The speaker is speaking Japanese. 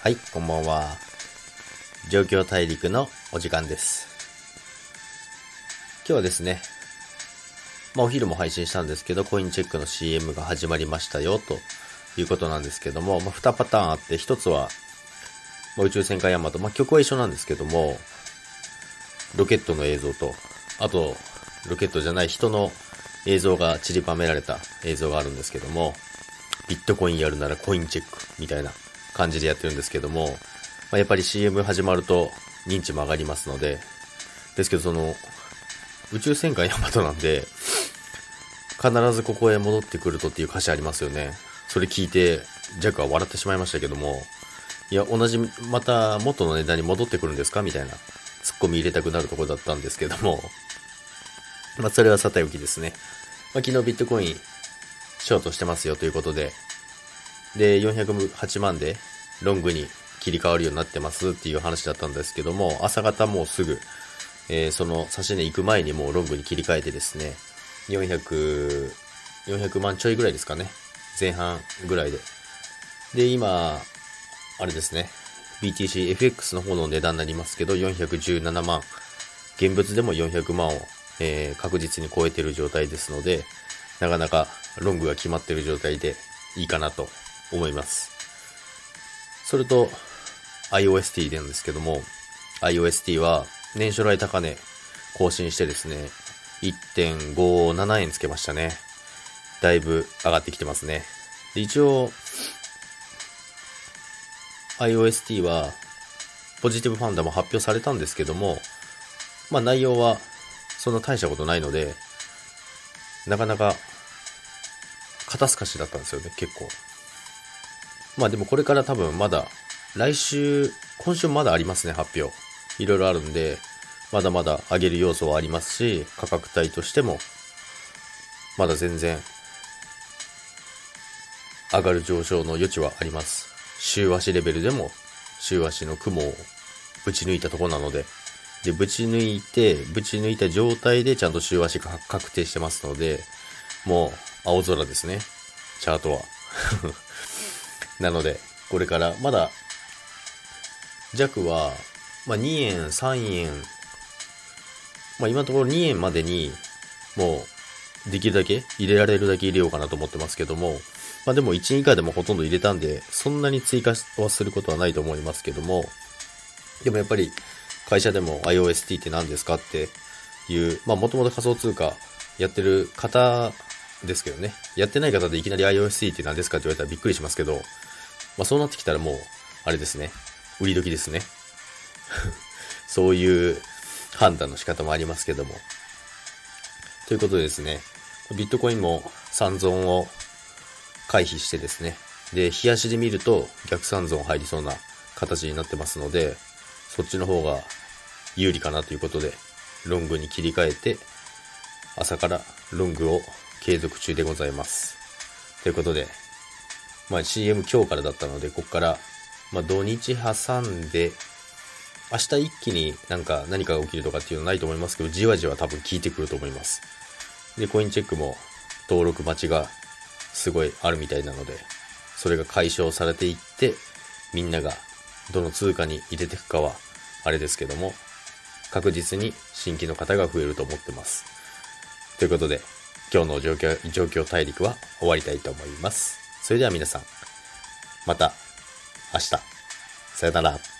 はい、こんばんは。状況大陸のお時間です。今日はですね、まあお昼も配信したんですけど、コインチェックの CM が始まりましたよ、ということなんですけども、まあ2パターンあって、1つは、まあ、宇宙戦艦ヤマト、まあ曲は一緒なんですけども、ロケットの映像と、あと、ロケットじゃない人の映像が散りばめられた映像があるんですけども、ビットコインやるならコインチェックみたいな感じでやってるんですけども、まあ、やっぱり CM 始まると認知も上がりますので、ですけどその、宇宙戦艦ヤマトなんで、必ずここへ戻ってくるとっていう歌詞ありますよね。それ聞いて、ジャックは笑ってしまいましたけども、いや、同じ、また元の値段に戻ってくるんですか？みたいな、ツッコミ入れたくなるとこだったんですけども、まあ、それはさておきですね。まあ、昨日ビットコイン、ショートしてますよということで、で、408万でロングに切り替わるようになってますっていう話だったんですけども、朝方もうすぐ、えーその差し値行く前にもうロングに切り替えてですね、400、400万ちょいぐらいですかね。前半ぐらいで。で、今、あれですね、BTCFX の方の値段になりますけど、417万。現物でも400万を、えー確実に超えてる状態ですので、なかなかロングが決まってる状態でいいかなと思います。それと、IOST なんですけども、IOST は年初来高値更新してですね、1.57円つけましたね。だいぶ上がってきてますね。一応、IOST は、ポジティブファンダも発表されたんですけども、まあ内容は、そんな大したことないので、なかなか、肩透かしだったんですよね、結構。まあでもこれから多分まだ、来週、今週まだありますね、発表。いろいろあるんで、まだまだ上げる要素はありますし、価格帯としても、まだ全然、上がる上昇の余地はあります。週足レベルでも、週足の雲をぶち抜いたとこなので、で、ぶち抜いて、ぶち抜いた状態でちゃんと週足が確定してますので、もう青空ですね。チャートは。なので、これから、まだ、弱は、まあ、2円、3円、まあ、今のところ2円までに、もう、できるだけ入れられるだけ入れようかなと思ってますけども、まあ、でも1円以下でもほとんど入れたんで、そんなに追加はすることはないと思いますけども、でもやっぱり、会社でも IOST って何ですかっていう、まあもともと仮想通貨やってる方ですけどね。やってない方でいきなり IOST って何ですかって言われたらびっくりしますけど、まあそうなってきたらもう、あれですね。売り時ですね。そういう判断の仕方もありますけども。ということでですね、ビットコインも三損を回避してですね。で、冷やしで見ると逆三損入りそうな形になってますので、そっちの方が有利かなということで、ロングに切り替えて、朝からロングを継続中でございます。ということで、まあ CM 今日からだったので、ここから、まあ土日挟んで、明日一気になんか何かが起きるとかっていうのはないと思いますけど、じわじわ多分効いてくると思います。で、コインチェックも登録待ちがすごいあるみたいなので、それが解消されていって、みんながどの通貨に入れていくかは、あれですけども、確実に新規の方が増えると思ってます。ということで、今日の状況、状況大陸は終わりたいと思います。それでは皆さん、また明日、さよなら。